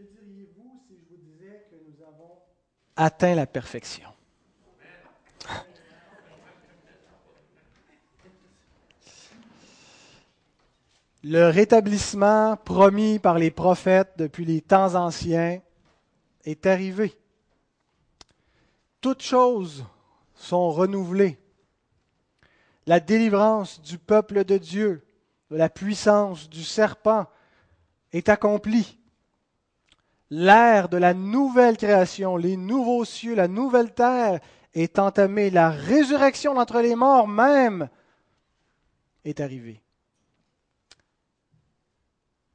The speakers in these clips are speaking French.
Que diriez-vous si je vous disais que nous avons atteint la perfection? Le rétablissement promis par les prophètes depuis les temps anciens est arrivé. Toutes choses sont renouvelées. La délivrance du peuple de Dieu de la puissance du serpent est accomplie. L'ère de la nouvelle création, les nouveaux cieux, la nouvelle terre est entamée. La résurrection d'entre les morts même est arrivée.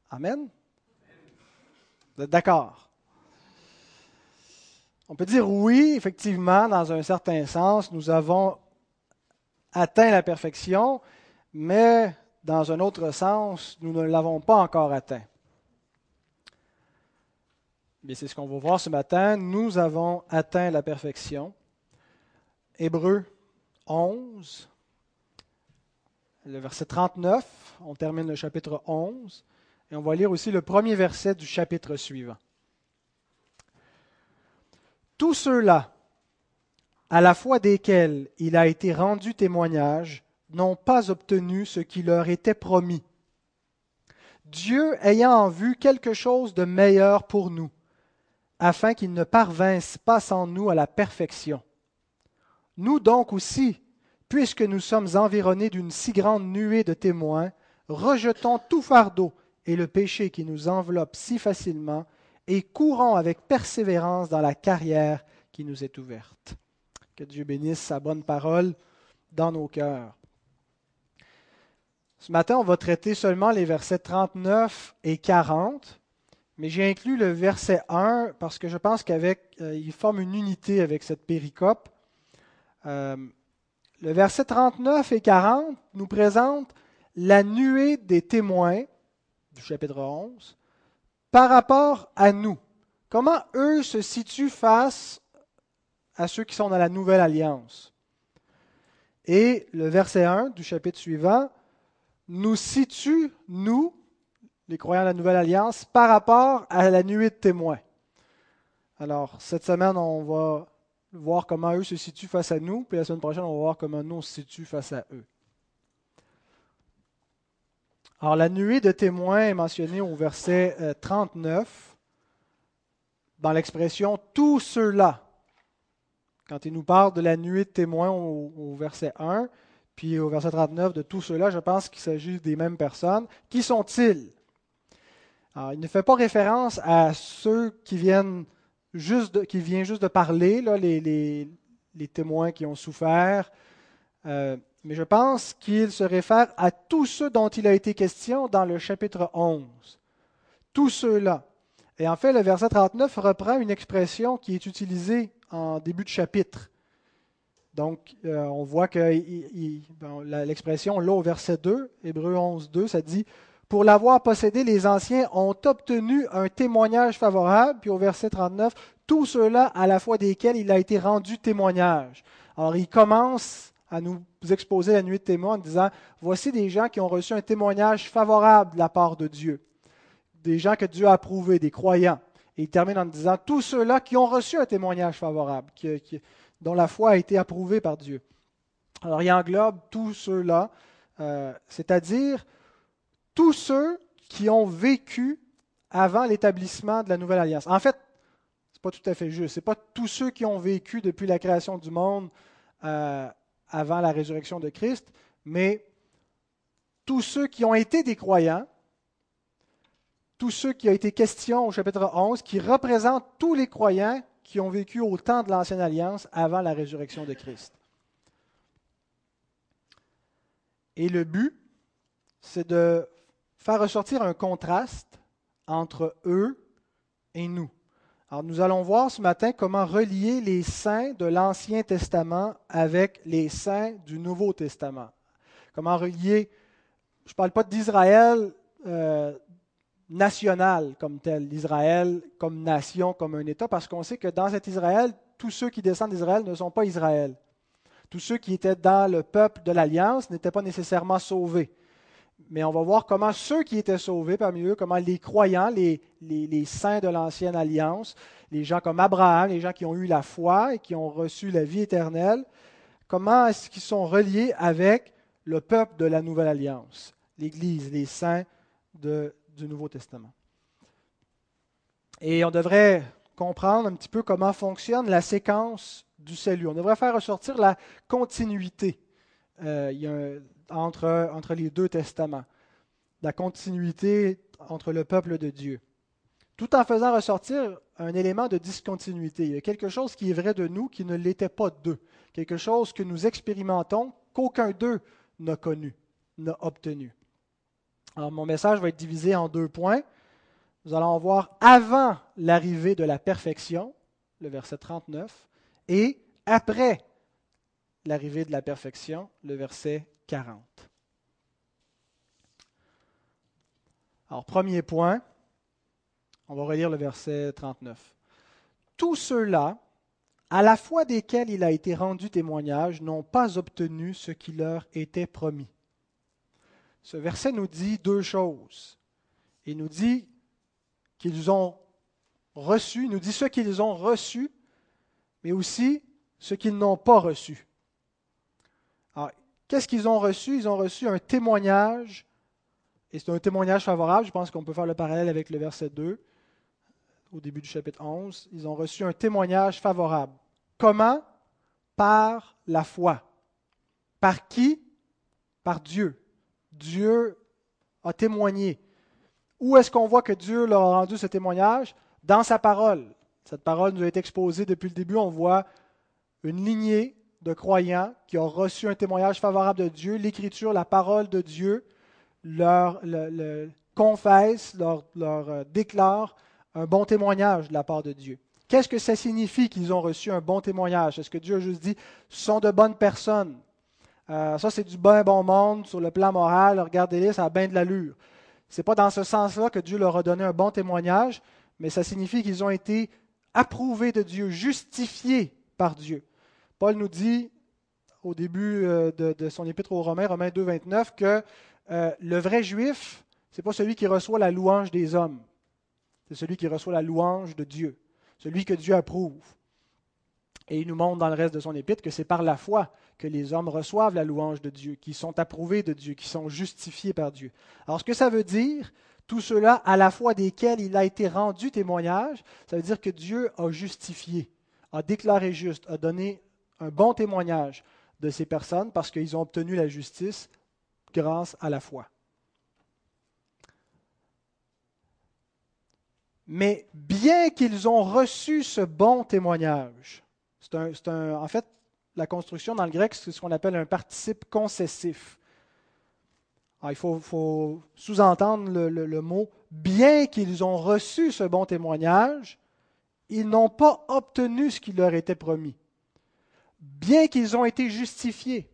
Amen? D'accord? On peut dire oui, effectivement, dans un certain sens, nous avons atteint la perfection, mais dans un autre sens, nous ne l'avons pas encore atteint. C'est ce qu'on va voir ce matin. Nous avons atteint la perfection. Hébreu 11, le verset 39. On termine le chapitre 11. Et on va lire aussi le premier verset du chapitre suivant. Tous ceux-là, à la foi desquels il a été rendu témoignage, n'ont pas obtenu ce qui leur était promis. Dieu ayant en vue quelque chose de meilleur pour nous, afin qu'ils ne parvinssent pas sans nous à la perfection. Nous donc aussi, puisque nous sommes environnés d'une si grande nuée de témoins, rejetons tout fardeau et le péché qui nous enveloppe si facilement, et courons avec persévérance dans la carrière qui nous est ouverte. Que Dieu bénisse sa bonne parole dans nos cœurs. Ce matin, on va traiter seulement les versets 39 et 40, mais j'ai inclus le verset 1 parce que je pense qu'il euh, forme une unité avec cette péricope. Euh, le verset 39 et 40 nous présente la nuée des témoins du chapitre 11 par rapport à nous. Comment eux se situent face à ceux qui sont dans la nouvelle alliance? Et le verset 1 du chapitre suivant nous situe, nous, les croyants de la nouvelle alliance, par rapport à la nuée de témoins. Alors, cette semaine, on va voir comment eux se situent face à nous, puis la semaine prochaine, on va voir comment nous se situe face à eux. Alors, la nuée de témoins est mentionnée au verset 39 euh, dans l'expression tous ceux-là. Quand il nous parle de la nuée de témoins au, verset 1, puis au verset 39 de tous ceux-là, je pense qu'il s'agit des mêmes personnes. Qui sont-ils? Alors, Il ne fait pas référence à ceux qui viennent juste de, qui viennent juste de parler, les, témoins qui ont souffert. Euh, mais je pense qu'il se réfère à tous ceux dont il a été question dans le chapitre 11. Tous ceux-là. Et en fait, le verset 39 reprend une expression qui est utilisée en début de chapitre. Donc, euh, on voit que l'expression là au verset 2, Hébreu 11, 2, ça dit Pour l'avoir possédé, les anciens ont obtenu un témoignage favorable. Puis au verset 39, tous ceux-là à la fois desquels il a été rendu témoignage. Alors, il commence à nous exposer la nuit de témoins en disant Voici des gens qui ont reçu un témoignage favorable de la part de Dieu. Des gens que Dieu a approuvés, des croyants. Et il termine en disant Tous ceux-là qui ont reçu un témoignage favorable, dont la foi a été approuvée par Dieu. Alors il englobe tous ceux-là, euh, c'est-à-dire tous ceux qui ont vécu avant l'établissement de la nouvelle alliance. En fait, ce n'est pas tout à fait juste. Ce n'est pas tous ceux qui ont vécu depuis la création du monde euh, avant la résurrection de Christ, mais tous ceux qui ont été des croyants tous ceux qui ont été question au chapitre 11, qui représentent tous les croyants qui ont vécu au temps de l'Ancienne Alliance avant la résurrection de Christ. Et le but, c'est de faire ressortir un contraste entre eux et nous. Alors nous allons voir ce matin comment relier les saints de l'Ancien Testament avec les saints du Nouveau Testament. Comment relier, je ne parle pas d'Israël euh, national comme tel, l'Israël comme nation, comme un État, parce qu'on sait que dans cet Israël, tous ceux qui descendent d'Israël ne sont pas Israël. Tous ceux qui étaient dans le peuple de l'Alliance n'étaient pas nécessairement sauvés. Mais on va voir comment ceux qui étaient sauvés parmi eux, comment les croyants, les, les, saints de l'ancienne alliance, les gens comme Abraham, les gens qui ont eu la foi et qui ont reçu la vie éternelle, comment est-ce qu'ils sont reliés avec le peuple de la nouvelle alliance, l'Église, les saints du Nouveau Testament. Et on devrait comprendre un petit peu comment fonctionne la séquence du salut. On devrait faire ressortir la continuité. Euh, il y a entre, entre les deux testaments, la continuité entre le peuple de Dieu, tout en faisant ressortir un élément de discontinuité. Il y a quelque chose qui est vrai de nous qui ne l'était pas d'eux, quelque chose que nous expérimentons qu'aucun d'eux n'a connu, n'a obtenu. Alors, mon message va être divisé en deux points. Nous allons voir avant l'arrivée de la perfection, le verset 39, et après l'arrivée de la perfection, le verset 40. Alors, premier point, on va relire le verset 39. Tous ceux-là, à la fois desquels il a été rendu témoignage, n'ont pas obtenu ce qui leur était promis. Ce verset nous dit deux choses. Il nous dit qu'ils ont reçu, il nous dit ce qu'ils ont reçu, mais aussi ce qu'ils n'ont pas reçu. Qu'est-ce qu'ils ont reçu? Ils ont reçu un témoignage, et c'est un témoignage favorable, je pense qu'on peut faire le parallèle avec le verset 2, au début du chapitre 11. Ils ont reçu un témoignage favorable. Comment? Par la foi. Par qui? Par Dieu. Dieu a témoigné. Où est-ce qu'on voit que Dieu leur a rendu ce témoignage? Dans sa parole. Cette parole nous a été exposée depuis le début. On voit une lignée de croyants qui ont reçu un témoignage favorable de Dieu, l'Écriture, la parole de Dieu, leur, confesse, leur, euh, déclare un bon témoignage de la part de Dieu. Qu'est-ce que ça signifie qu'ils ont reçu un bon témoignage? Est-ce que Dieu a juste dit sont de bonnes personnes euh, Ça, c'est du bon bon monde sur le plan moral. Regardez-les, ça a bien de l'allure. Ce n'est pas dans ce sens-là que Dieu leur a donné un bon témoignage, mais ça signifie qu'ils ont été approuvés de Dieu, justifiés par Dieu. Paul nous dit au début euh, de, son épître aux Romains, Romains 2, 29, que euh, le vrai juif, ce n'est pas celui qui reçoit la louange des hommes, c'est celui qui reçoit la louange de Dieu, celui que Dieu approuve. Et il nous montre dans le reste de son épître que c'est par la foi que les hommes reçoivent la louange de Dieu, qui sont approuvés de Dieu, qui sont justifiés par Dieu. Alors ce que ça veut dire, tout cela à la fois desquels il a été rendu témoignage, ça veut dire que Dieu a justifié, a déclaré juste, a donné un bon témoignage de ces personnes parce qu'ils ont obtenu la justice grâce à la foi. Mais bien qu'ils ont reçu ce bon témoignage, c'est un, en fait, la construction dans le grec, c'est ce qu'on appelle un participe concessif. il faut, sous-entendre le mot bien qu'ils ont reçu ce bon témoignage, ils n'ont pas obtenu ce qui leur était promis bien qu'ils ont été justifiés,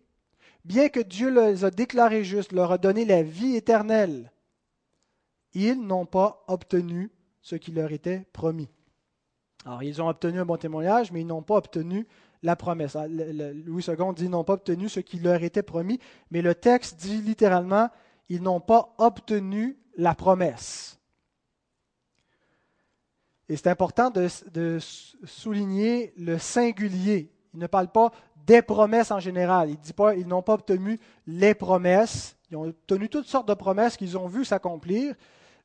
bien que Dieu les a déclarés justes, leur a donné la vie éternelle, ils n'ont pas obtenu ce qui leur était promis. Alors, ils ont obtenu un bon témoignage, mais ils n'ont pas obtenu la promesse. Ah, Louis II dit n'ont pas obtenu ce qui leur était promis, mais le texte dit littéralement ils n'ont pas obtenu la promesse. Et c'est important de, souligner le singulier il ne parle pas des promesses en général. Il ne dit pas ils n'ont pas obtenu les promesses. Ils ont obtenu toutes sortes de promesses qu'ils ont vues s'accomplir,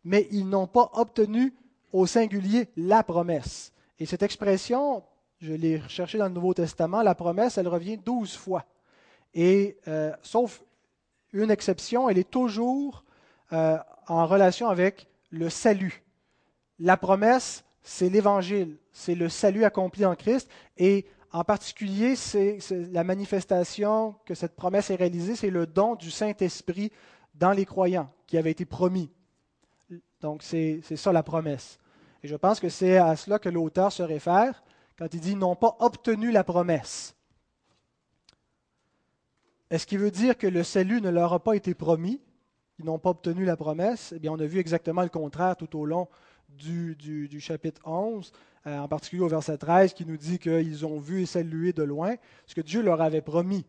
mais ils n'ont pas obtenu au singulier la promesse. Et cette expression, je l'ai recherchée dans le Nouveau Testament, la promesse, elle revient douze fois. Et euh, sauf une exception, elle est toujours euh, en relation avec le salut. La promesse, c'est l'évangile, c'est le salut accompli en Christ. Et en particulier, c'est la manifestation que cette promesse est réalisée, c'est le don du Saint-Esprit dans les croyants qui avait été promis. Donc c'est ça la promesse. Et je pense que c'est à cela que l'auteur se réfère quand il dit n'ont pas obtenu la promesse. Est-ce qu'il veut dire que le salut ne leur a pas été promis? Ils n'ont pas obtenu la promesse? Eh bien, on a vu exactement le contraire tout au long du, du chapitre 11. Euh, en particulier au verset 13, qui nous dit qu'ils ont vu et salué de loin ce que Dieu leur avait promis.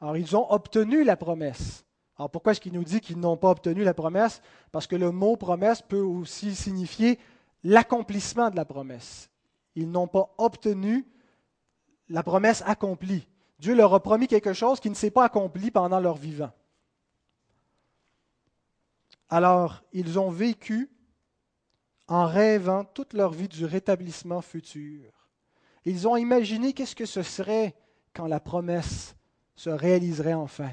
Alors, ils ont obtenu la promesse, Alors pourquoi est-ce qu'il nous dit qu'ils n'ont pas obtenu la promesse? Parce que le mot promesse peut aussi signifier l'accomplissement de la promesse. Ils n'ont pas obtenu la promesse accomplie. Dieu leur a promis quelque chose qui ne s'est pas accompli pendant leur vivant. Alors, ils ont vécu en rêvant toute leur vie du rétablissement futur. Ils ont imaginé qu'est-ce que ce serait quand la promesse se réaliserait enfin.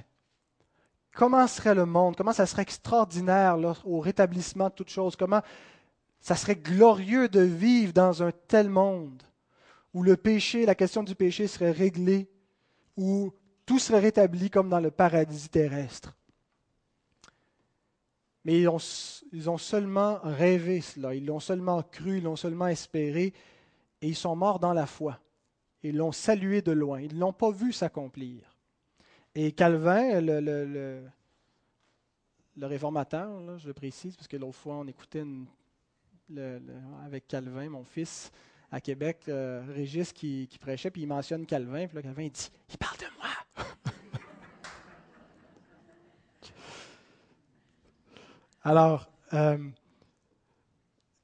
Comment serait le monde? Comment ça serait extraordinaire au rétablissement de toutes choses? Comment ça serait glorieux de vivre dans un tel monde où le péché, la question du péché serait réglée, où tout serait rétabli comme dans le paradis terrestre? Mais ils ont, seulement rêvé cela, ils l'ont seulement cru, ils l'ont seulement espéré, et ils sont morts dans la foi. Ils l'ont salué de loin, ils ne l'ont pas vu s'accomplir. Et Calvin, le, le, le, réformateur, je le précise, parce que l'autre fois on écoutait avec Calvin, mon fils, à Québec, Régis qui, qui, prêchait, puis il mentionne Calvin, puis là, Calvin dit Il parle de moi Alors, euh,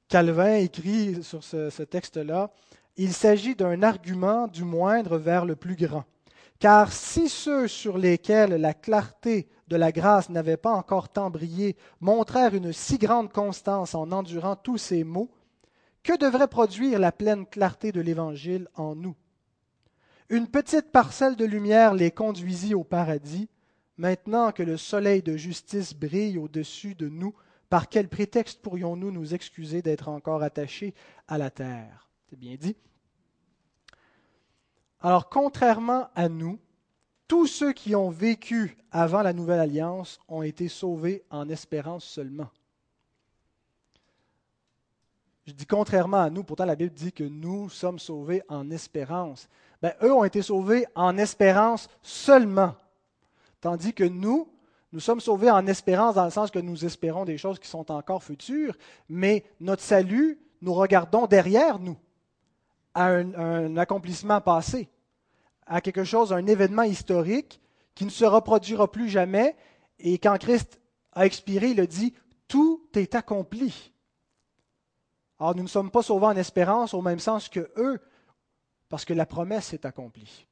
Calvin écrit sur ce, texte-là, il s'agit d'un argument du moindre vers le plus grand. Car si ceux sur lesquels la clarté de la grâce n'avait pas encore tant brillé montrèrent une si grande constance en endurant tous ces maux, que devrait produire la pleine clarté de l'Évangile en nous? Une petite parcelle de lumière les conduisit au paradis, Maintenant que le soleil de justice brille au-dessus de nous, par quel prétexte pourrions-nous nous excuser d'être encore attachés à la terre? C'est bien dit. Alors, contrairement à nous, tous ceux qui ont vécu avant la nouvelle alliance ont été sauvés en espérance seulement. Je dis contrairement à nous, pourtant la Bible dit que nous sommes sauvés en espérance. Ben, eux ont été sauvés en espérance seulement. Tandis que nous, nous sommes sauvés en espérance dans le sens que nous espérons des choses qui sont encore futures, mais notre salut, nous regardons derrière nous à un, accomplissement passé, à quelque chose, un événement historique qui ne se reproduira plus jamais. Et quand Christ a expiré, il a dit, tout est accompli. Alors nous ne sommes pas sauvés en espérance au même sens que eux, parce que la promesse est accomplie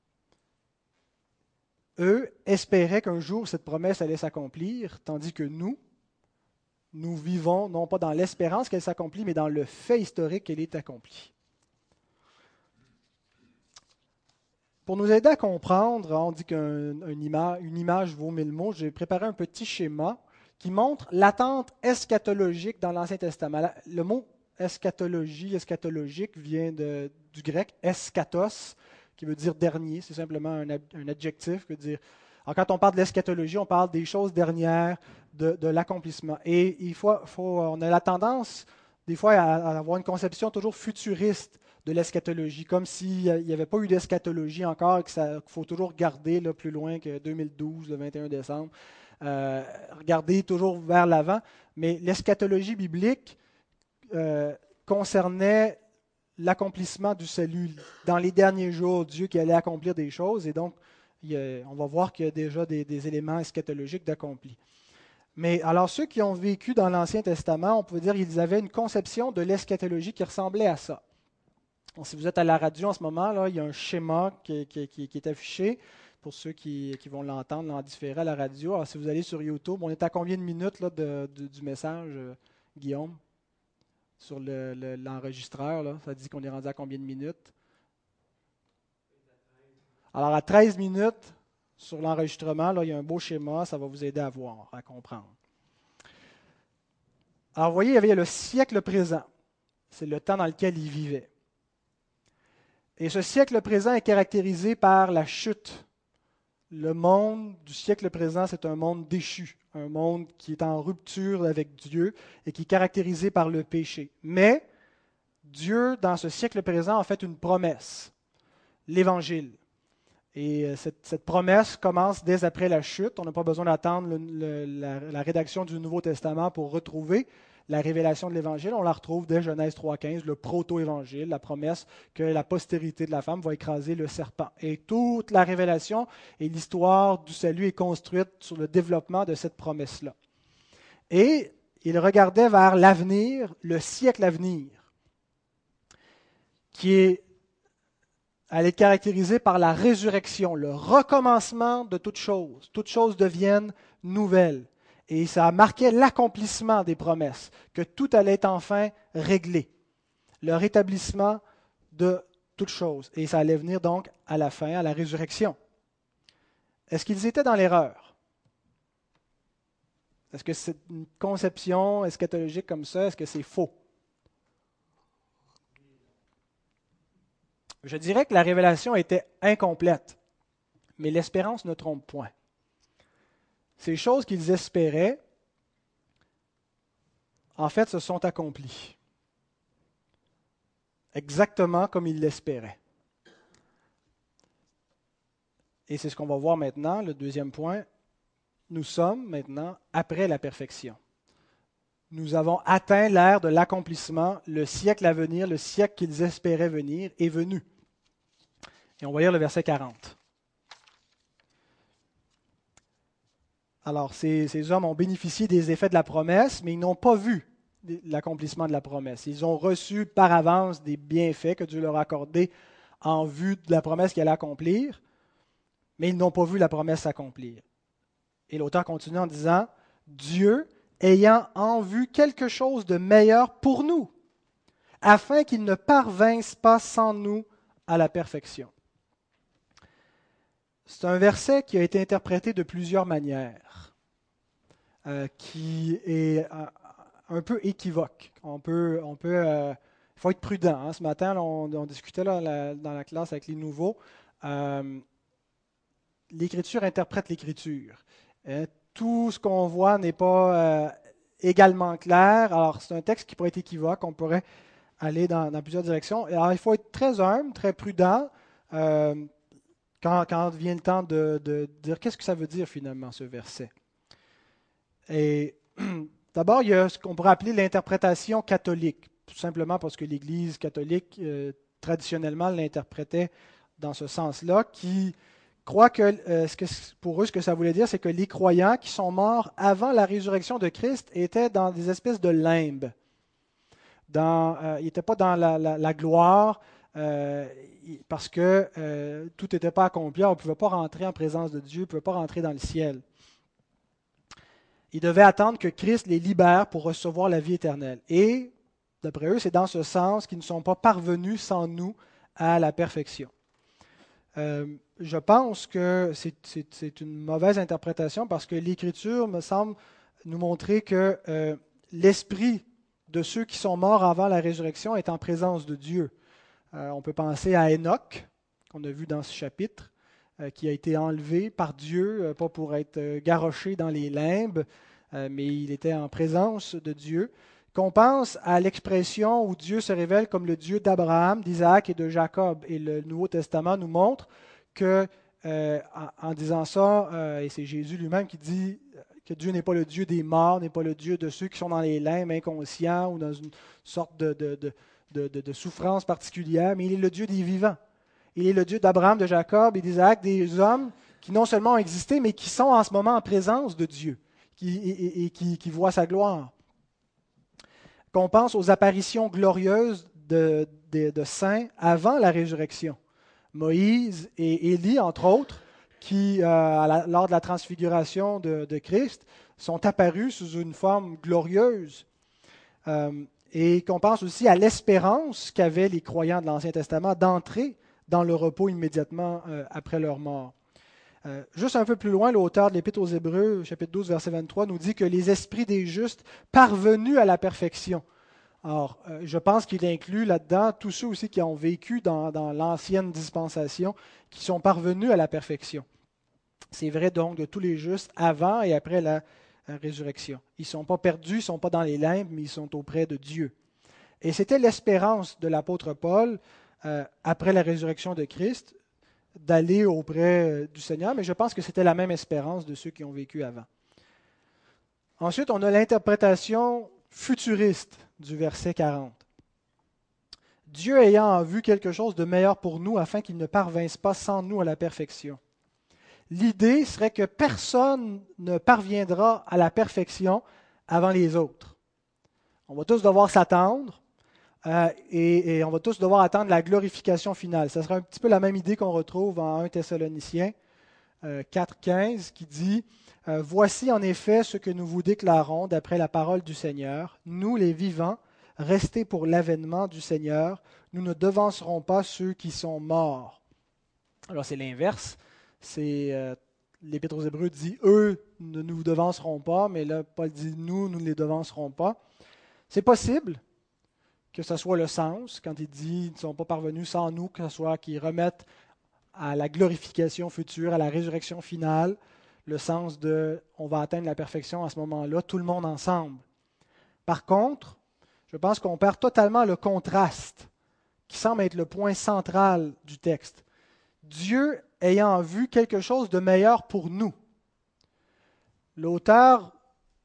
eux espéraient qu'un jour cette promesse allait s'accomplir, tandis que nous, nous vivons non pas dans l'espérance qu'elle s'accomplit, mais dans le fait historique qu'elle est accomplie. Pour nous aider à comprendre, on dit qu'une image, vaut mille mots, j'ai préparé un petit schéma qui montre l'attente eschatologique dans l'Ancien Testament. Le mot eschatologie, eschatologique vient du grec eschatos, qui veut dire dernier. C'est simplement un, adjectif veut dire. Quand on parle de l'eschatologie, on parle des choses dernières, de, l'accomplissement. Et il faut, on a la tendance, des fois, à, avoir une conception toujours futuriste de l'eschatologie, comme s'il n'y avait pas eu d'eschatologie encore qu'il faut toujours regarder là, plus loin que 2012, le 21 décembre. Euh, regarder toujours vers l'avant. Mais l'eschatologie biblique euh, concernait l'accomplissement du salut. Dans les derniers jours, Dieu qui allait accomplir des choses, et donc on va voir qu'il y a déjà des, éléments eschatologiques d'accompli. Mais alors ceux qui ont vécu dans l'Ancien Testament, on peut dire qu'ils avaient une conception de l'eschatologie qui ressemblait à ça. si vous êtes à la radio en ce moment, là, il y a un schéma qui, est affiché pour ceux qui, vont l'entendre en différé à la radio. Alors si vous allez sur YouTube, on est à combien de minutes du message, euh, Guillaume? Sur l'enregistreur. ça dit qu'on est rendu à combien de minutes? Alors, à 13 minutes sur l'enregistrement, il y a un beau schéma, ça va vous aider à voir, à comprendre. Alors, vous voyez, il y avait le siècle présent. C'est le temps dans lequel il vivait. Et ce siècle présent est caractérisé par la chute. Le monde du siècle présent, c'est un monde déchu, un monde qui est en rupture avec Dieu et qui est caractérisé par le péché. Mais Dieu, dans ce siècle présent, a fait une promesse, l'Évangile. Et euh, cette, promesse commence dès après la chute. On n'a pas besoin d'attendre la, rédaction du Nouveau Testament pour retrouver la révélation de l'Évangile, on la retrouve dès Genèse 3.15, le proto-évangile, la promesse que la postérité de la femme va écraser le serpent. Et toute la révélation et l'histoire du salut est construite sur le développement de cette promesse-là. Et il regardait vers l'avenir, le siècle à venir, qui est allait être caractérisé par la résurrection, le recommencement de toutes choses. Toutes choses deviennent nouvelles. Et ça marquait l'accomplissement des promesses, que tout allait enfin réglé. Le rétablissement de toutes choses. Et ça allait venir donc à la fin, à la résurrection. Est-ce qu'ils étaient dans l'erreur? Est-ce que c'est une conception eschatologique comme ça? Est-ce que c'est faux? Je dirais que la révélation était incomplète, mais l'espérance ne trompe point. Ces choses qu'ils espéraient, en fait, se sont accomplies. Exactement comme ils l'espéraient. Et c'est ce qu'on va voir maintenant, le deuxième point. Nous sommes maintenant après la perfection. Nous avons atteint l'ère de l'accomplissement, le siècle à venir, le siècle qu'ils espéraient venir est venu. Et on va lire le verset 40. Alors, ces, hommes ont bénéficié des effets de la promesse, mais ils n'ont pas vu l'accomplissement de la promesse. Ils ont reçu par avance des bienfaits que Dieu leur a accordés en vue de la promesse qu'elle allait accomplir, mais ils n'ont pas vu la promesse s'accomplir. Et l'auteur continue en disant, Dieu ayant en vue quelque chose de meilleur pour nous, afin qu'ils ne parvinssent pas sans nous à la perfection. C'est un verset qui a été interprété de plusieurs manières, euh, qui est euh, un peu équivoque. On peut, on peut, euh, il faut être prudent. Hein. Ce matin, on, discutait dans la classe avec les nouveaux. L'Écriture interprète l'Écriture. Tout ce qu'on voit n'est pas également clair. Alors, c'est un texte qui pourrait être équivoque. On pourrait aller dans, plusieurs directions. Alors, il faut être très humble, très prudent quand, vient le temps de, dire qu'est-ce que ça veut dire finalement ce verset? Et d'abord, il y a ce qu'on pourrait appeler l'interprétation catholique, tout simplement parce que l'Église catholique, euh, traditionnellement, l'interprétait dans ce sens-là, qui croit que, euh, que, pour eux, ce que ça voulait dire, c'est que les croyants qui sont morts avant la résurrection de Christ étaient dans des espèces de limbes. Dans, euh, ils n'étaient pas dans la, gloire, parce que euh, tout n'était pas accompli, on ne pouvait pas rentrer en présence de Dieu, on ne pouvait pas rentrer dans le ciel. Ils devaient attendre que Christ les libère pour recevoir la vie éternelle. Et, d'après eux, c'est dans ce sens qu'ils ne sont pas parvenus sans nous à la perfection. Euh, je pense que c'est une mauvaise interprétation parce que l'Écriture me semble nous montrer que euh, l'esprit de ceux qui sont morts avant la résurrection est en présence de Dieu. Euh, on peut penser à Enoch, qu'on a vu dans ce chapitre, euh, qui a été enlevé par Dieu, euh, pas pour être garoché dans les limbes, mais il était en présence de Dieu. Qu'on pense à l'expression où Dieu se révèle comme le Dieu d'Abraham, d'Isaac et de Jacob. Et le Nouveau Testament nous montre que, en, disant ça, et c'est Jésus lui-même qui dit que Dieu n'est pas le Dieu des morts, n'est pas le Dieu de ceux qui sont dans les limbes inconscients ou dans une sorte de de, souffrance particulière, mais il est le Dieu des vivants. Il est le Dieu d'Abraham, de Jacob et d'Isaac, des hommes qui non seulement ont existé, mais qui sont en ce moment en présence de Dieu et, qui, voient sa gloire. Qu'on pense aux apparitions glorieuses de, saints avant la résurrection. Moïse et Élie, entre autres, qui, euh, lors de la transfiguration de, Christ, sont apparus sous une forme glorieuse. Euh, et qu'on pense aussi à l'espérance qu'avaient les croyants de l'Ancien Testament d'entrer dans le repos immédiatement euh, après leur mort. Euh, juste un peu plus loin, l'auteur de l'Épître aux Hébreux, chapitre 12, verset 23, nous dit que les esprits des justes parvenus à la perfection. Alors, euh, je pense qu'il inclut là-dedans tous ceux aussi qui ont vécu dans, dans l'ancienne dispensation, qui sont parvenus à la perfection. C'est vrai donc de tous les justes avant et après la Ils ne sont pas perdus, ils ne sont pas dans les limbes, mais ils sont auprès de Dieu. Et c'était l'espérance de l'apôtre Paul, euh, après la résurrection de Christ, d'aller auprès euh, du Seigneur, mais je pense que c'était la même espérance de ceux qui ont vécu avant. Ensuite, on a l'interprétation futuriste du verset 40. Dieu ayant en vue quelque chose de meilleur pour nous afin qu'il ne parvinsse pas sans nous à la perfection. L'idée serait que personne ne parviendra à la perfection avant les autres. On va tous devoir s'attendre euh, et, on va tous devoir attendre la glorification finale. Ce sera un petit peu la même idée qu'on retrouve en 1 Thessaloniciens 4.15 euh, qui dit euh, Voici en effet ce que nous vous déclarons d'après la parole du Seigneur. Nous, les vivants, restés pour l'avènement du Seigneur, nous ne devancerons pas ceux qui sont morts. Alors c'est l'inverse. C'est l'Épître aux Hébreux dit eux ne nous devanceront pas, mais là Paul dit nous, nous ne les devancerons pas. C'est possible que ce soit le sens, quand il dit ils ne sont pas parvenus sans nous, que ce soit qu'ils remettent à la glorification future, à la résurrection finale, le sens de on va atteindre la perfection à ce moment-là, tout le monde ensemble. Par contre, je pense qu'on perd totalement le contraste qui semble être le point central du texte. Dieu ayant vu quelque chose de meilleur pour nous. L'auteur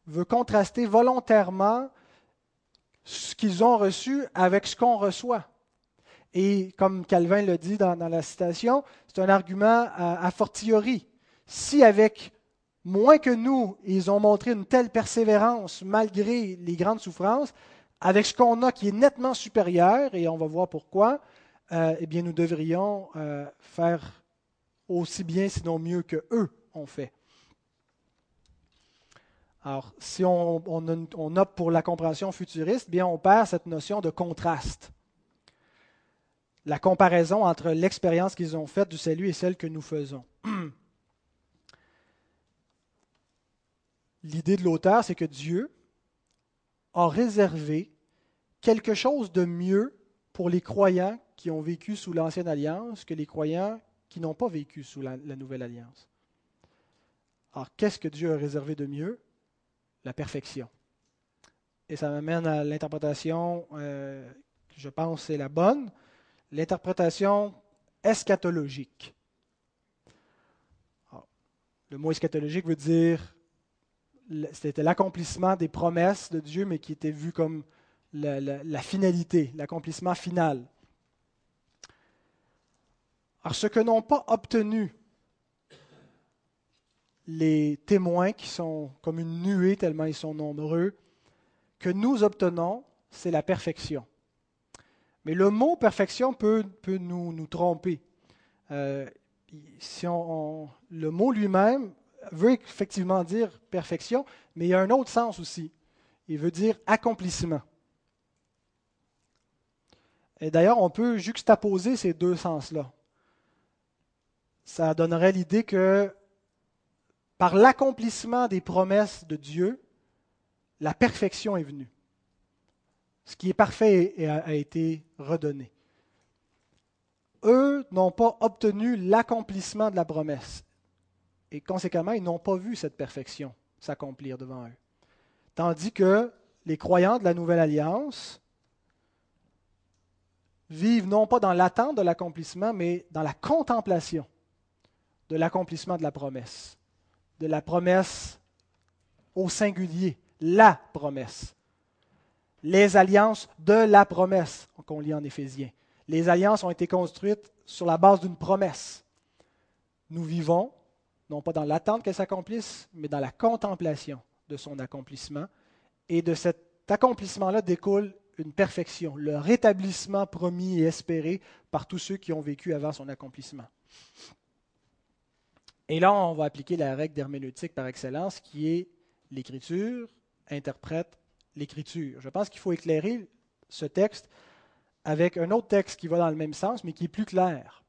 veut contraster volontairement ce qu'ils ont reçu avec ce qu'on reçoit. Et comme Calvin le dit dans, la citation, c'est un argument a fortiori. Si avec moins que nous, ils ont montré une telle persévérance malgré les grandes souffrances, avec ce qu'on a qui est nettement supérieur, et on va voir pourquoi, euh, eh bien nous devrions euh, faire aussi bien, sinon mieux que eux ont fait. Alors, si on, opte pour la compréhension futuriste, bien on perd cette notion de contraste. La comparaison entre l'expérience qu'ils ont faite du salut et celle que nous faisons. L'idée de l'auteur, c'est que Dieu a réservé quelque chose de mieux pour les croyants qui ont vécu sous l'ancienne alliance que les croyants qui n'ont pas vécu sous la nouvelle alliance. Alors, qu'est-ce que Dieu a réservé de mieux? La perfection. Et ça m'amène à l'interprétation, euh, je pense, c'est la bonne, l'interprétation eschatologique. le mot eschatologique veut dire c'était l'accomplissement des promesses de Dieu, mais qui était vu comme la, finalité, l'accomplissement final. Ce que n'ont pas obtenu les témoins qui sont comme une nuée tellement ils sont nombreux, que nous obtenons, c'est la perfection. Mais le mot perfection peut, nous, tromper. Euh, le mot lui-même veut effectivement dire perfection, mais il y a un autre sens aussi. Il veut dire accomplissement. Et d'ailleurs, on peut juxtaposer ces deux sens-là. Ça donnerait l'idée que par l'accomplissement des promesses de Dieu, la perfection est venue. Ce qui est parfait a été redonné. Eux n'ont pas obtenu l'accomplissement de la promesse. Et conséquemment, ils n'ont pas vu cette perfection s'accomplir devant eux. Tandis que les croyants de la Nouvelle Alliance vivent non pas dans l'attente de l'accomplissement, mais dans la contemplation de l'accomplissement de la promesse de la promesse au singulier, la promesse. Les alliances de la promesse, qu'on lit en Éphésiens. Les alliances ont été construites sur la base d'une promesse. Nous vivons, non pas dans l'attente qu'elle s'accomplisse, mais dans la contemplation de son accomplissement. Et de cet accomplissement-là découle une perfection, le rétablissement promis et espéré par tous ceux qui ont vécu avant son accomplissement. Et là, on va appliquer la règle d'herméneutique par excellence qui est l'écriture interprète l'écriture. Je pense qu'il faut éclairer ce texte avec un autre texte qui va dans le même sens, mais qui est plus clair.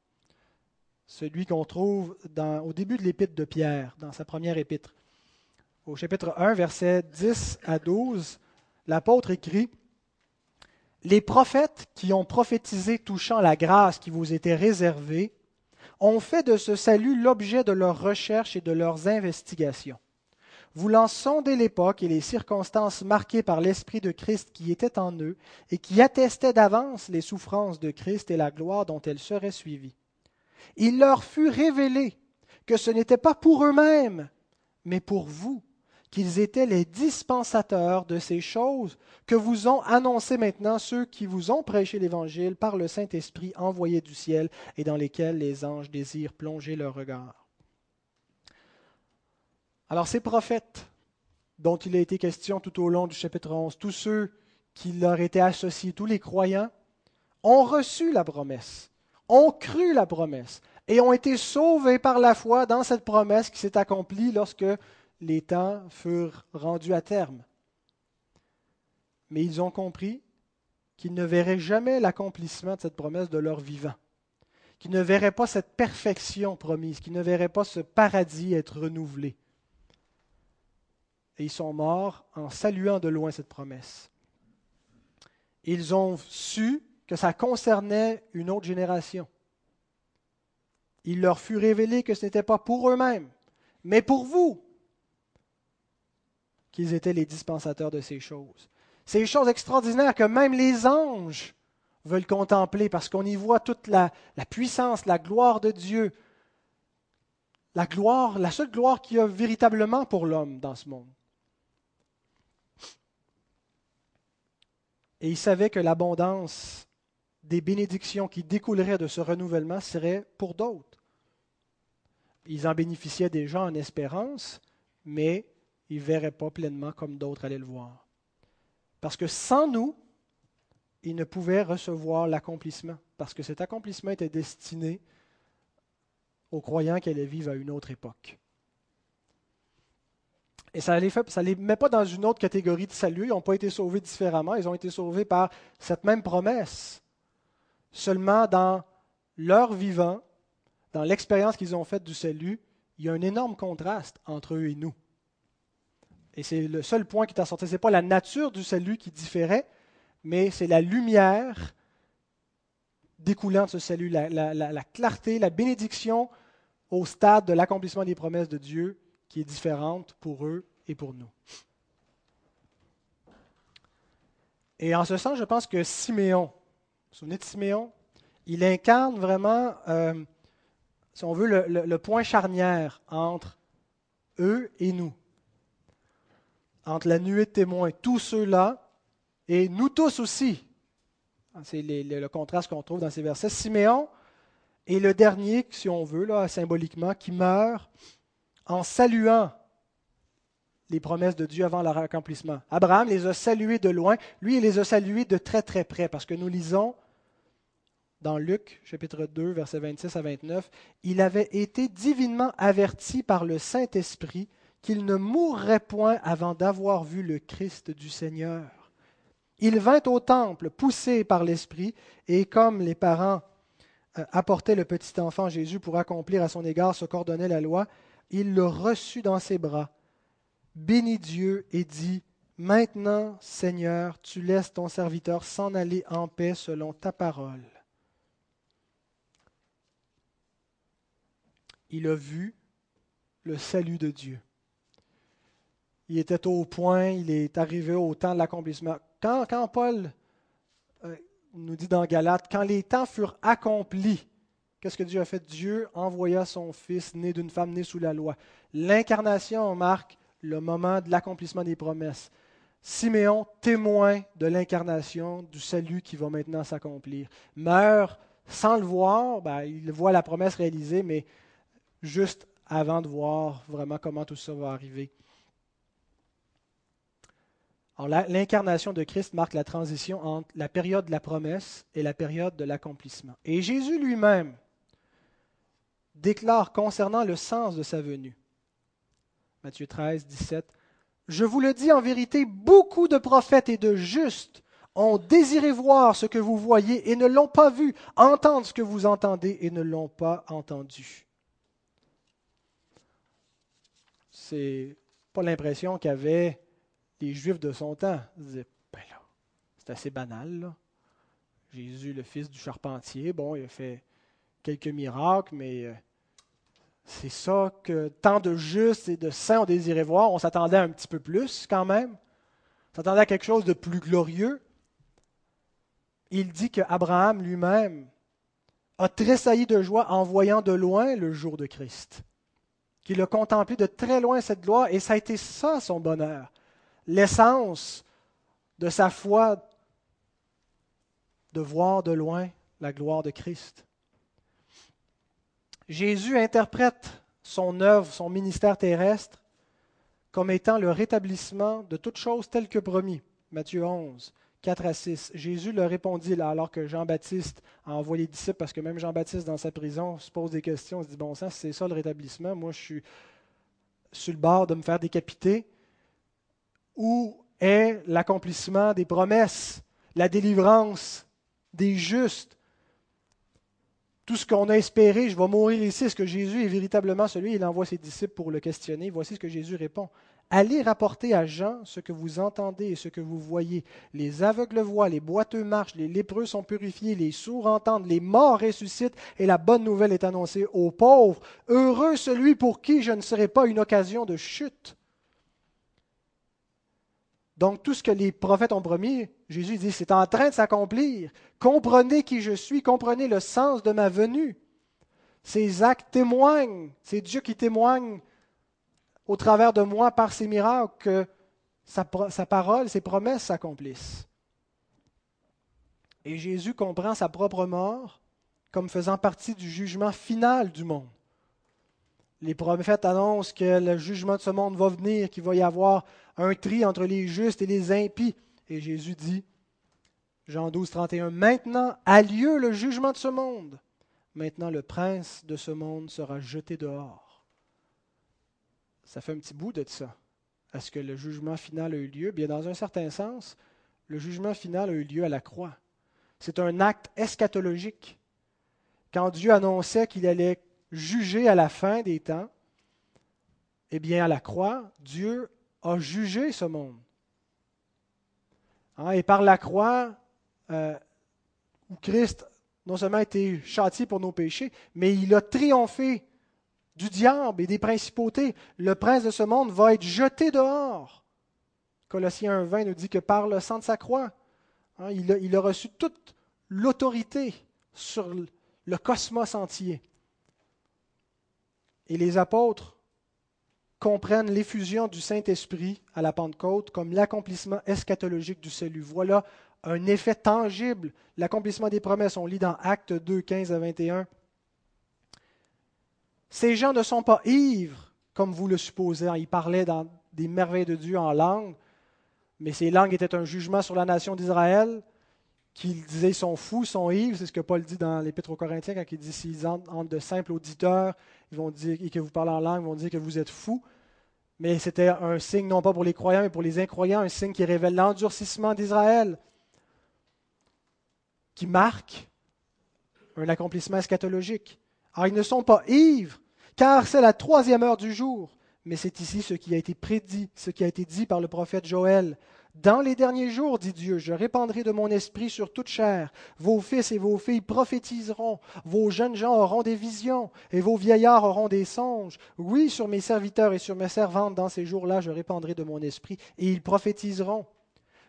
Celui qu'on trouve au début de l'épître de Pierre, dans sa première épître. Au chapitre 1, versets 10 à 12, l'apôtre écrit Les prophètes qui ont prophétisé touchant la grâce qui vous était réservée ont fait de ce salut l'objet de leurs recherches et de leurs investigations. Voulant sonder l'époque et les circonstances marquées par l'Esprit de Christ qui était en eux et qui attestaient d'avance les souffrances de Christ et la gloire dont elles seraient suivies. Il leur fut révélé que ce n'était pas pour eux-mêmes, mais pour vous, qu'ils étaient les dispensateurs de ces choses que vous ont annoncées maintenant ceux qui vous ont prêché l'Évangile par le Saint-Esprit envoyé du ciel et dans lesquels les anges désirent plonger leur regard. Alors ces prophètes dont il a été question tout au long du chapitre 11, tous ceux qui leur étaient associés, tous les croyants, ont reçu la promesse, ont cru la promesse et ont été sauvés par la foi dans cette promesse qui s'est accomplie lorsque les temps furent rendus à terme. Mais ils ont compris qu'ils ne verraient jamais l'accomplissement de cette promesse de leur vivant, qu'ils ne verraient pas cette perfection promise, qu'ils ne verraient pas ce paradis être renouvelé. Et ils sont morts en saluant de loin cette promesse. Ils ont su que ça concernait une autre génération. Il leur fut révélé que ce n'était pas pour eux-mêmes, mais pour vous, qu'ils étaient les dispensateurs de ces choses. Ces choses extraordinaires que même les anges veulent contempler parce qu'on y voit toute la, puissance, la gloire de Dieu, la gloire, la seule gloire qu'il y a véritablement pour l'homme dans ce monde. Et ils savaient que l'abondance des bénédictions qui découleraient de ce renouvellement serait pour d'autres. Ils en bénéficiaient déjà en espérance, mais ils ne verraient pas pleinement comme d'autres allaient le voir. Parce que sans nous, ils ne pouvaient recevoir l'accomplissement, parce que cet accomplissement était destiné aux croyants qui allaient vivre à une autre époque. Et ça ne les, les met pas dans une autre catégorie de salut, ils n'ont pas été sauvés différemment, ils ont été sauvés par cette même promesse. Seulement dans leur vivant, dans l'expérience qu'ils ont faite du salut, il y a un énorme contraste entre eux et nous. Et c'est le seul point qui t'a sorti. Ce n'est pas la nature du salut qui différait, mais c'est la lumière découlant de ce salut, la, la, clarté, la bénédiction au stade de l'accomplissement des promesses de Dieu qui est différente pour eux et pour nous. Et en ce sens, je pense que Siméon, vous vous souvenez de Siméon, il incarne vraiment, euh, si on veut, le point charnière entre eux et nous entre la nuée de témoins, tous ceux-là, et nous tous aussi. C'est le contraste qu'on trouve dans ces versets. Siméon est le dernier, si on veut, là, symboliquement, qui meurt en saluant les promesses de Dieu avant leur accomplissement. Abraham les a salués de loin, lui il les a salués de très très près, parce que nous lisons dans Luc chapitre 2, versets 26 à 29, il avait été divinement averti par le Saint-Esprit qu'il ne mourrait point avant d'avoir vu le Christ du Seigneur. Il vint au temple, poussé par l'Esprit, et comme les parents euh, apportaient le petit enfant Jésus pour accomplir à son égard ce qu'ordonnait la loi, il le reçut dans ses bras, bénit Dieu et dit, Maintenant, Seigneur, tu laisses ton serviteur s'en aller en paix selon ta parole. Il a vu le salut de Dieu il était au point, il est arrivé au temps de l'accomplissement. Quand, Paul euh, nous dit dans Galate, quand les temps furent accomplis, qu'est-ce que Dieu a fait? Dieu envoya son Fils né d'une femme née sous la loi. L'incarnation marque le moment de l'accomplissement des promesses. Siméon, témoin de l'incarnation, du salut qui va maintenant s'accomplir, meurt sans le voir, ben, il voit la promesse réalisée, mais juste avant de voir vraiment comment tout ça va arriver l'incarnation de Christ marque la transition entre la période de la promesse et la période de l'accomplissement. Et Jésus lui-même déclare concernant le sens de sa venue. Matthieu 13, 17. Je vous le dis en vérité, beaucoup de prophètes et de justes ont désiré voir ce que vous voyez et ne l'ont pas vu, entendre ce que vous entendez et ne l'ont pas entendu. C'est pas l'impression qu'avait les Juifs de son temps disaient ben là, c'est assez banal. Jésus, le fils du charpentier, bon, il a fait quelques miracles, mais euh, c'est ça que tant de justes et de saints ont désiré voir. On s'attendait un petit peu plus quand même. On s'attendait à quelque chose de plus glorieux. Il dit qu'Abraham lui-même a tressailli de joie en voyant de loin le jour de Christ. qu'il a contemplé de très loin cette gloire, et ça a été ça son bonheur. L'essence de sa foi, de voir de loin la gloire de Christ. Jésus interprète son œuvre, son ministère terrestre, comme étant le rétablissement de toutes choses telles que promis. Matthieu 11, 4 à 6. Jésus leur répondit alors que Jean-Baptiste a envoyé les disciples, parce que même Jean-Baptiste, dans sa prison, se pose des questions, se dit Bon sang, c'est ça le rétablissement, moi je suis sur le bord de me faire décapiter. Où est l'accomplissement des promesses, la délivrance des justes tout ce qu'on a espéré, je vais mourir ici. Est-ce que Jésus est véritablement celui Il envoie ses disciples pour le questionner. Voici ce que Jésus répond. Allez rapporter à Jean ce que vous entendez et ce que vous voyez. Les aveugles voient, les boiteux marchent, les lépreux sont purifiés, les sourds entendent, les morts ressuscitent, et la bonne nouvelle est annoncée aux pauvres. Heureux celui pour qui je ne serai pas une occasion de chute. Donc tout ce que les prophètes ont promis, Jésus dit, c'est en train de s'accomplir. Comprenez qui je suis, comprenez le sens de ma venue. Ces actes témoignent, c'est Dieu qui témoigne au travers de moi par ses miracles que sa, parole, ses promesses s'accomplissent. Et Jésus comprend sa propre mort comme faisant partie du jugement final du monde. Les prophètes annoncent que le jugement de ce monde va venir, qu'il va y avoir un tri entre les justes et les impies. Et Jésus dit, Jean 12, 31, Maintenant a lieu le jugement de ce monde. Maintenant le prince de ce monde sera jeté dehors ça fait un petit bout de ça. Est-ce que le jugement final a eu lieu? Bien, dans un certain sens, le jugement final a eu lieu à la croix. C'est un acte eschatologique. Quand Dieu annonçait qu'il allait juger à la fin des temps, eh bien, à la croix, Dieu a jugé ce monde. Hein, et par la croix, euh, où Christ non seulement a été châtié pour nos péchés, mais il a triomphé du diable et des principautés. Le prince de ce monde va être jeté dehors. Colossiens 1.20 nous dit que par le sang de sa croix, hein, il, a, reçu toute l'autorité sur le cosmos entier. Et les apôtres comprennent l'effusion du Saint-Esprit à la Pentecôte comme l'accomplissement eschatologique du salut. Voilà un effet tangible, l'accomplissement des promesses. On lit dans Actes 2, 15 à 21. Ces gens ne sont pas ivres, comme vous le supposez. Ils parlaient dans des merveilles de Dieu en langue, mais ces langues étaient un jugement sur la nation d'Israël, qu'ils disaient ils sont fous, sont ivres. C'est ce que Paul dit dans l'Épître aux Corinthiens quand il dit s'ils entrent de simples auditeurs ils vont dire, et que vous parlez en langue, ils vont dire que vous êtes fous. Mais c'était un signe non pas pour les croyants, mais pour les incroyants, un signe qui révèle l'endurcissement d'Israël, qui marque un accomplissement eschatologique. Alors ils ne sont pas ivres, car c'est la troisième heure du jour. Mais c'est ici ce qui a été prédit, ce qui a été dit par le prophète Joël. Dans les derniers jours, dit Dieu, je répandrai de mon esprit sur toute chair. Vos fils et vos filles prophétiseront, vos jeunes gens auront des visions, et vos vieillards auront des songes. Oui, sur mes serviteurs et sur mes servantes, dans ces jours-là, je répandrai de mon esprit, et ils prophétiseront.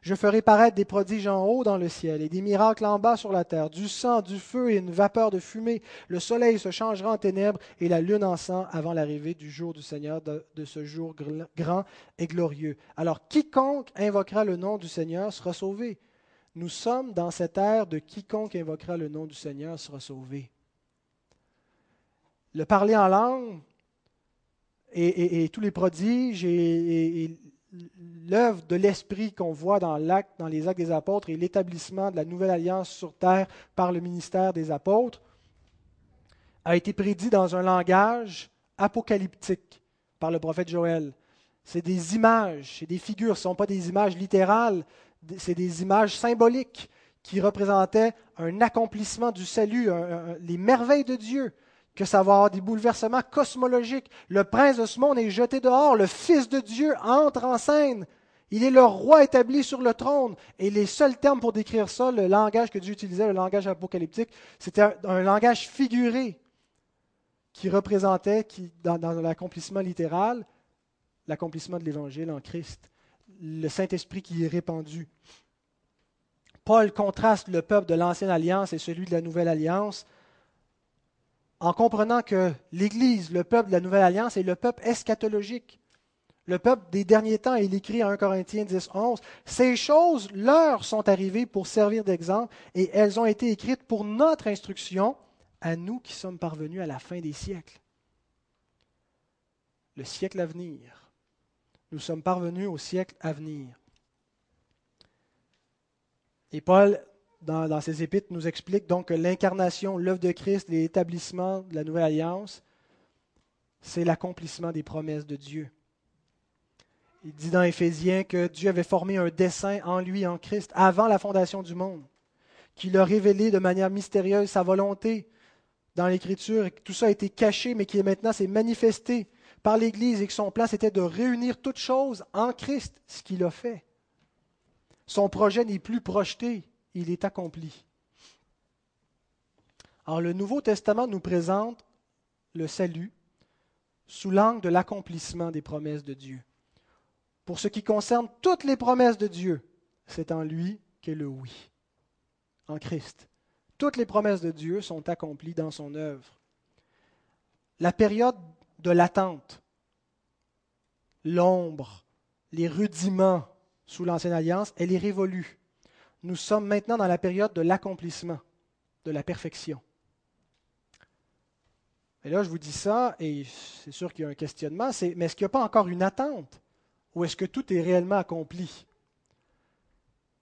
Je ferai paraître des prodiges en haut dans le ciel et des miracles en bas sur la terre, du sang, du feu et une vapeur de fumée. Le soleil se changera en ténèbres et la lune en sang avant l'arrivée du jour du Seigneur, de, ce jour grand et glorieux. Alors quiconque invoquera le nom du Seigneur sera sauvé. Nous sommes dans cette ère de quiconque invoquera le nom du Seigneur sera sauvé. Le parler en langue et, tous les prodiges et l'œuvre de l'Esprit qu'on voit dans, l'acte, dans les actes des apôtres et l'établissement de la nouvelle alliance sur terre par le ministère des apôtres a été prédit dans un langage apocalyptique par le prophète Joël. C'est des images, c'est des figures, ce ne sont pas des images littérales, c'est des images symboliques qui représentaient un accomplissement du salut, les merveilles de Dieu que ça va avoir des bouleversements cosmologiques. Le prince de ce monde est jeté dehors, le Fils de Dieu entre en scène. Il est le roi établi sur le trône. Et les seuls termes pour décrire ça, le langage que Dieu utilisait, le langage apocalyptique, c'était un, langage figuré qui représentait, qui, dans, dans l'accomplissement littéral, l'accomplissement de l'Évangile en Christ, le Saint-Esprit qui est répandu. Paul contraste le peuple de l'Ancienne Alliance et celui de la Nouvelle Alliance en comprenant que l'Église, le peuple de la Nouvelle Alliance, est le peuple eschatologique. Le peuple des derniers temps, il écrit en 1 Corinthiens 10, 11, Ces choses leur sont arrivées pour servir d'exemple et elles ont été écrites pour notre instruction à nous qui sommes parvenus à la fin des siècles. Le siècle à venir. Nous sommes parvenus au siècle à venir. Et Paul, dans, dans ses épîtres, nous explique donc que l'incarnation, l'œuvre de Christ, l'établissement de la nouvelle alliance, c'est l'accomplissement des promesses de Dieu. Il dit dans Éphésiens que Dieu avait formé un dessein en lui, en Christ, avant la fondation du monde, qu'il a révélé de manière mystérieuse sa volonté dans l'Écriture, et que tout ça a été caché, mais qui maintenant s'est manifesté par l'Église, et que son plan c'était de réunir toutes choses en Christ, ce qu'il a fait. Son projet n'est plus projeté, il est accompli. Alors le Nouveau Testament nous présente le salut sous l'angle de l'accomplissement des promesses de Dieu. Pour ce qui concerne toutes les promesses de Dieu, c'est en lui qu'est le oui, en Christ. Toutes les promesses de Dieu sont accomplies dans son œuvre. La période de l'attente, l'ombre, les rudiments sous l'Ancienne Alliance, elle est révolue. Nous sommes maintenant dans la période de l'accomplissement, de la perfection. Et là, je vous dis ça, et c'est sûr qu'il y a un questionnement, mais est-ce qu'il n'y a pas encore une attente? Ou est-ce que tout est réellement accompli?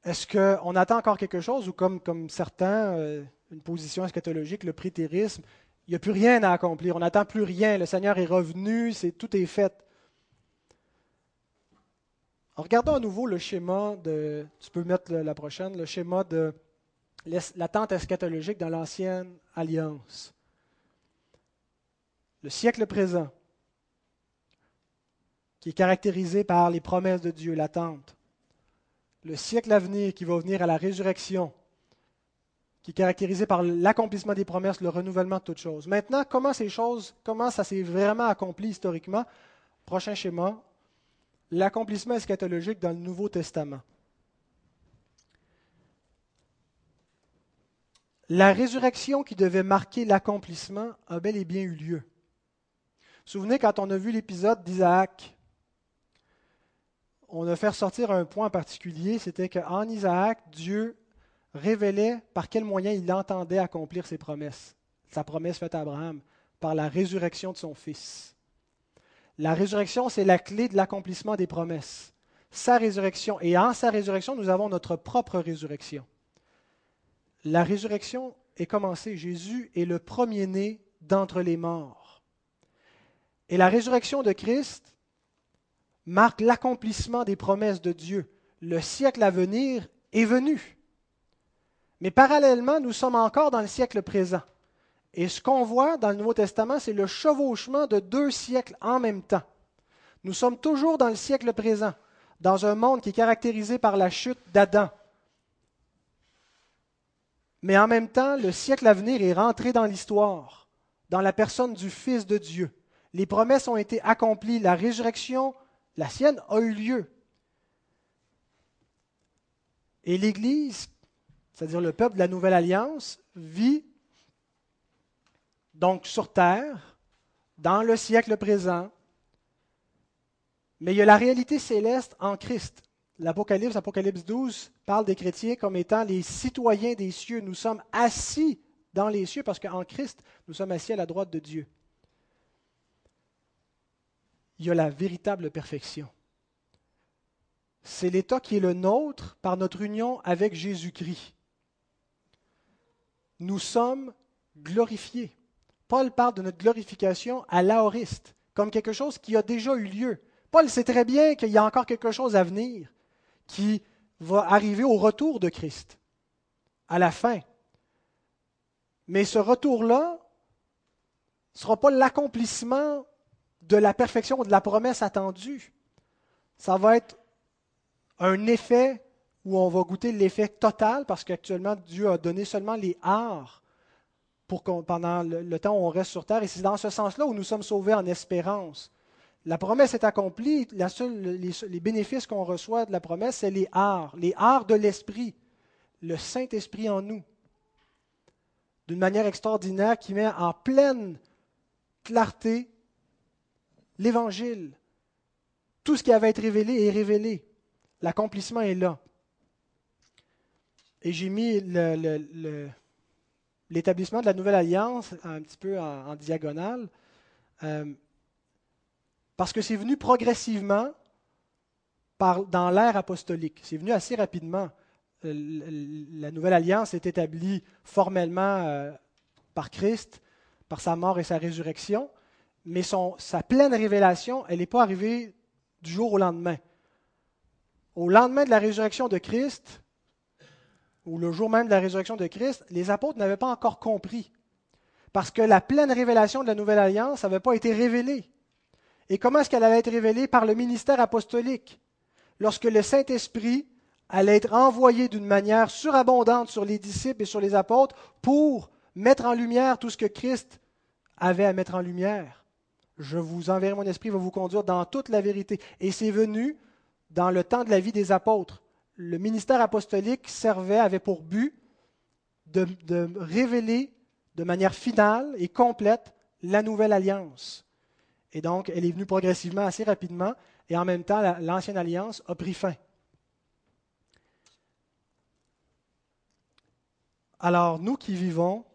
Est-ce qu'on attend encore quelque chose? Ou comme, comme certains, euh, une position eschatologique, le prétérisme, il n'y a plus rien à accomplir, on n'attend plus rien, le Seigneur est revenu, c'est, tout est fait. Regardons à nouveau le schéma de, tu peux mettre la prochaine, le schéma de l'attente eschatologique dans l'ancienne alliance. Le siècle présent, qui est caractérisé par les promesses de Dieu, l'attente. Le siècle à venir qui va venir à la résurrection, qui est caractérisé par l'accomplissement des promesses, le renouvellement de toutes choses. Maintenant, comment ces choses, comment ça s'est vraiment accompli historiquement? Prochain schéma, l'accomplissement eschatologique dans le Nouveau Testament. La résurrection qui devait marquer l'accomplissement a bel et bien eu lieu. Vous vous souvenez quand on a vu l'épisode d'Isaac on a fait ressortir un point particulier, c'était qu'en Isaac, Dieu révélait par quel moyen il entendait accomplir ses promesses, sa promesse faite à Abraham, par la résurrection de son fils. La résurrection, c'est la clé de l'accomplissement des promesses. Sa résurrection, et en sa résurrection, nous avons notre propre résurrection. La résurrection est commencée. Jésus est le premier-né d'entre les morts. Et la résurrection de Christ marque l'accomplissement des promesses de Dieu. Le siècle à venir est venu. Mais parallèlement, nous sommes encore dans le siècle présent. Et ce qu'on voit dans le Nouveau Testament, c'est le chevauchement de deux siècles en même temps. Nous sommes toujours dans le siècle présent, dans un monde qui est caractérisé par la chute d'Adam. Mais en même temps, le siècle à venir est rentré dans l'histoire, dans la personne du Fils de Dieu. Les promesses ont été accomplies, la résurrection la sienne a eu lieu. Et l'Église, c'est-à-dire le peuple de la Nouvelle Alliance, vit donc sur terre, dans le siècle présent, mais il y a la réalité céleste en Christ. L'Apocalypse, Apocalypse 12, parle des chrétiens comme étant les citoyens des cieux. Nous sommes assis dans les cieux parce qu'en Christ, nous sommes assis à la droite de Dieu il y a la véritable perfection. C'est l'état qui est le nôtre par notre union avec Jésus-Christ. Nous sommes glorifiés. Paul parle de notre glorification à l'aoriste, comme quelque chose qui a déjà eu lieu. Paul sait très bien qu'il y a encore quelque chose à venir, qui va arriver au retour de Christ, à la fin. Mais ce retour-là ne sera pas l'accomplissement de la perfection, de la promesse attendue. Ça va être un effet où on va goûter l'effet total, parce qu'actuellement, Dieu a donné seulement les arts pour pendant le, temps où on reste sur terre. Et c'est dans ce sens-là où nous sommes sauvés en espérance. La promesse est accomplie. La les, les, bénéfices qu'on reçoit de la promesse, c'est les arts, les arts de l'esprit, le Saint-Esprit en nous. d'une manière extraordinaire qui met en pleine clarté l'Évangile. Tout ce qui avait été révélé est révélé. L'accomplissement est là. Et j'ai mis l'établissement de la nouvelle alliance un petit peu en, diagonale, euh, parce que c'est venu progressivement dans l'ère apostolique. C'est venu assez rapidement. Euh, la nouvelle alliance est établie formellement euh, par Christ, par sa mort et sa résurrection, mais son, sa pleine révélation, elle n'est pas arrivée du jour au lendemain. Au lendemain de la résurrection de Christ, ou le jour même de la résurrection de Christ, les apôtres n'avaient pas encore compris. Parce que la pleine révélation de la nouvelle alliance n'avait pas été révélée. Et comment est-ce qu'elle allait être révélée? Par le ministère apostolique. Lorsque le Saint-Esprit allait être envoyé d'une manière surabondante sur les disciples et sur les apôtres pour mettre en lumière tout ce que Christ avait à mettre en lumière. Je vous enverrai mon esprit, va vous conduire dans toute la vérité. Et c'est venu dans le temps de la vie des apôtres le ministère apostolique servait, avait pour but de, révéler de manière finale et complète la nouvelle alliance. Et donc, elle est venue progressivement assez rapidement, et en même temps, l'ancienne alliance a pris fin. Alors, nous qui vivons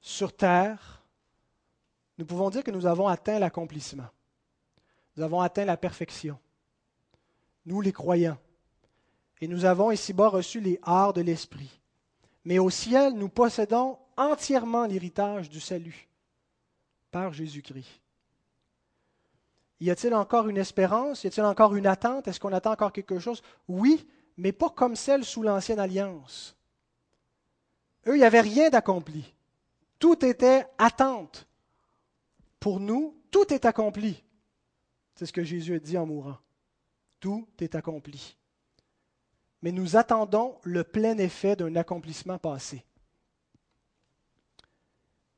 sur terre, nous pouvons dire que nous avons atteint l'accomplissement. Nous avons atteint la perfection. Nous, les croyants. Et nous avons ici-bas reçu les arts de l'Esprit. Mais au ciel, nous possédons entièrement l'héritage du salut par Jésus-Christ. Y a-t-il encore une espérance? Y a-t-il encore une attente? Est-ce qu'on attend encore quelque chose? Oui, mais pas comme celle sous l'ancienne alliance. Eux, il n'y avait rien d'accompli. Tout était attente. Pour nous, tout est accompli. C'est ce que Jésus a dit en mourant. Tout est accompli mais nous attendons le plein effet d'un accomplissement passé.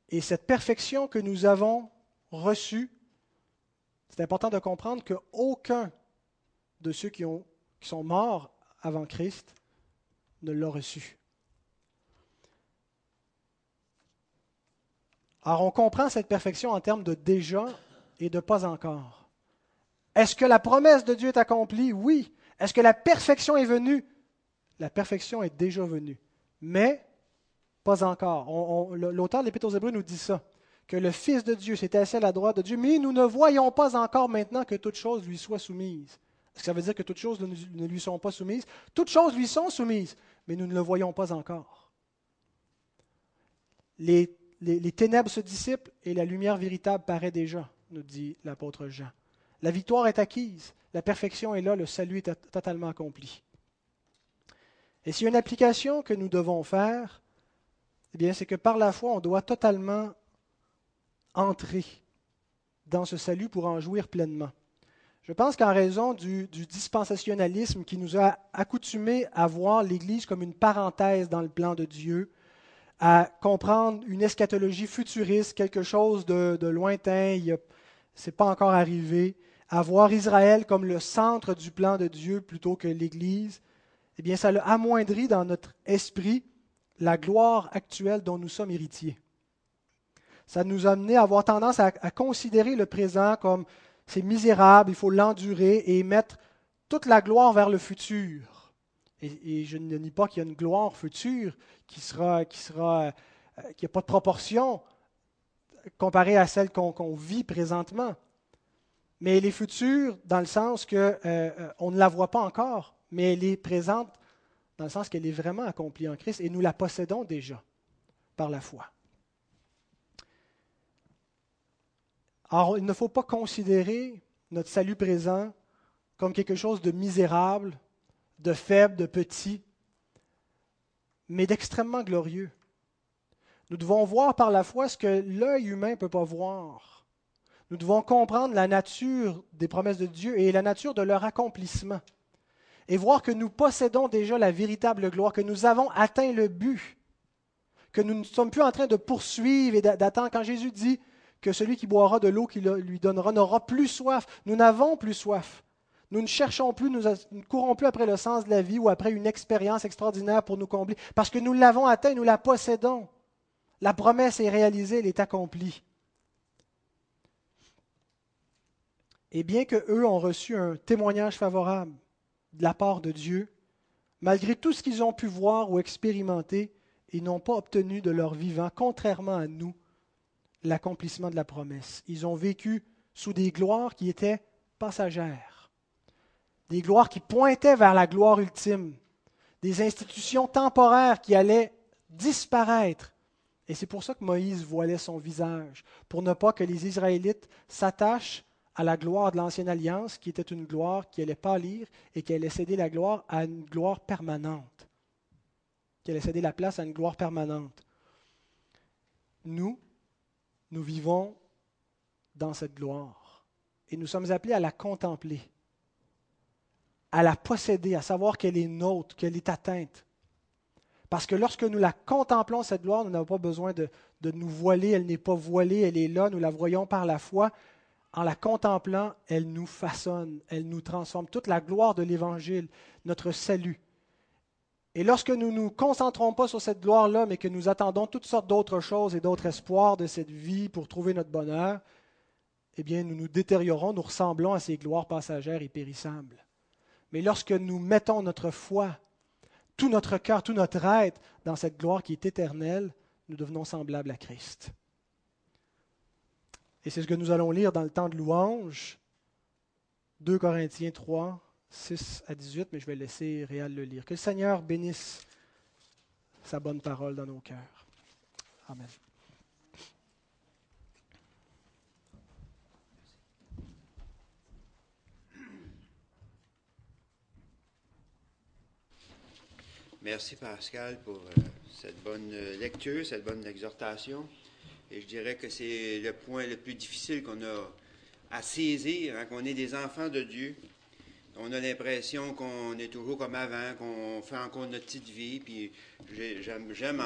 Et cette perfection que nous avons reçue, c'est important de comprendre qu'aucun de ceux qui, qui sont morts avant Christ ne l'a reçue. Alors on comprend cette perfection en termes de déjà et de pas encore. Est-ce que la promesse de Dieu est accomplie? Oui. Est-ce que la perfection est venue? La perfection est déjà venue, mais pas encore. L'auteur de l'Épître aux Hébreux nous dit ça, que le Fils de Dieu s'est assis à la droite de Dieu, mais nous ne voyons pas encore maintenant que toutes choses lui soient soumises. Est-ce que ça veut dire que toutes choses ne lui sont pas soumises? Toutes choses lui sont soumises, mais nous ne le voyons pas encore. Les, les ténèbres se dissipent et la lumière véritable paraît déjà, nous dit l'apôtre Jean. La victoire est acquise, la perfection est là, le salut est totalement accompli. Et s'il y a une application que nous devons faire, eh bien, c'est que par la foi, on doit totalement entrer dans ce salut pour en jouir pleinement. Je pense qu'en raison du, dispensationalisme qui nous a accoutumés à voir l'Église comme une parenthèse dans le plan de Dieu, à comprendre une eschatologie futuriste, quelque chose de, de lointain, ce n'est pas encore arrivé, à voir Israël comme le centre du plan de Dieu plutôt que l'Église, eh bien, ça a amoindri dans notre esprit la gloire actuelle dont nous sommes héritiers. Ça nous a amené à avoir tendance à, considérer le présent comme c'est misérable, il faut l'endurer et mettre toute la gloire vers le futur. Et, je ne nie pas qu'il y a une gloire future qui sera, qui sera, euh, qui n'a pas de proportion comparée à celle qu'on vit présentement mais elle est future dans le sens qu'on euh, euh, ne la voit pas encore, mais elle est présente dans le sens qu'elle est vraiment accomplie en Christ et nous la possédons déjà par la foi. Alors, il ne faut pas considérer notre salut présent comme quelque chose de misérable, de faible, de petit, mais d'extrêmement glorieux. Nous devons voir par la foi ce que l'œil humain ne peut pas voir nous devons comprendre la nature des promesses de Dieu et la nature de leur accomplissement. Et voir que nous possédons déjà la véritable gloire, que nous avons atteint le but, que nous ne sommes plus en train de poursuivre et d'attendre. Quand Jésus dit que celui qui boira de l'eau qu'il lui donnera n'aura plus soif, nous n'avons plus soif. Nous ne cherchons plus, nous ne courons plus après le sens de la vie ou après une expérience extraordinaire pour nous combler, parce que nous l'avons atteint, nous la possédons. La promesse est réalisée, elle est accomplie. Et bien qu'eux ont reçu un témoignage favorable de la part de Dieu, malgré tout ce qu'ils ont pu voir ou expérimenter, ils n'ont pas obtenu de leur vivant, contrairement à nous, l'accomplissement de la promesse. Ils ont vécu sous des gloires qui étaient passagères, des gloires qui pointaient vers la gloire ultime, des institutions temporaires qui allaient disparaître. Et c'est pour ça que Moïse voilait son visage, pour ne pas que les Israélites s'attachent à la gloire de l'ancienne alliance, qui était une gloire qui allait pâlir et qui allait céder la gloire à une gloire permanente, qui allait céder la place à une gloire permanente. Nous, nous vivons dans cette gloire et nous sommes appelés à la contempler, à la posséder, à savoir qu'elle est nôtre, qu'elle est atteinte. Parce que lorsque nous la contemplons, cette gloire, nous n'avons pas besoin de, de nous voiler, elle n'est pas voilée, elle est là, nous la voyons par la foi. En la contemplant, elle nous façonne, elle nous transforme. Toute la gloire de l'Évangile, notre salut. Et lorsque nous ne nous concentrons pas sur cette gloire-là, mais que nous attendons toutes sortes d'autres choses et d'autres espoirs de cette vie pour trouver notre bonheur, eh bien, nous nous détériorons, nous ressemblons à ces gloires passagères et périssables. Mais lorsque nous mettons notre foi, tout notre cœur, tout notre être dans cette gloire qui est éternelle, nous devenons semblables à Christ. Et c'est ce que nous allons lire dans le temps de louange, 2 Corinthiens 3, 6 à 18, mais je vais laisser Réal le lire. Que le Seigneur bénisse sa bonne parole dans nos cœurs. Amen. Merci Pascal pour euh, cette bonne euh, lecture, cette bonne exhortation. Et je dirais que c'est le point le plus difficile qu'on a à saisir, hein, qu'on est des enfants de Dieu. On a l'impression qu'on est toujours comme avant, qu'on fait encore notre petite vie. Puis j'aime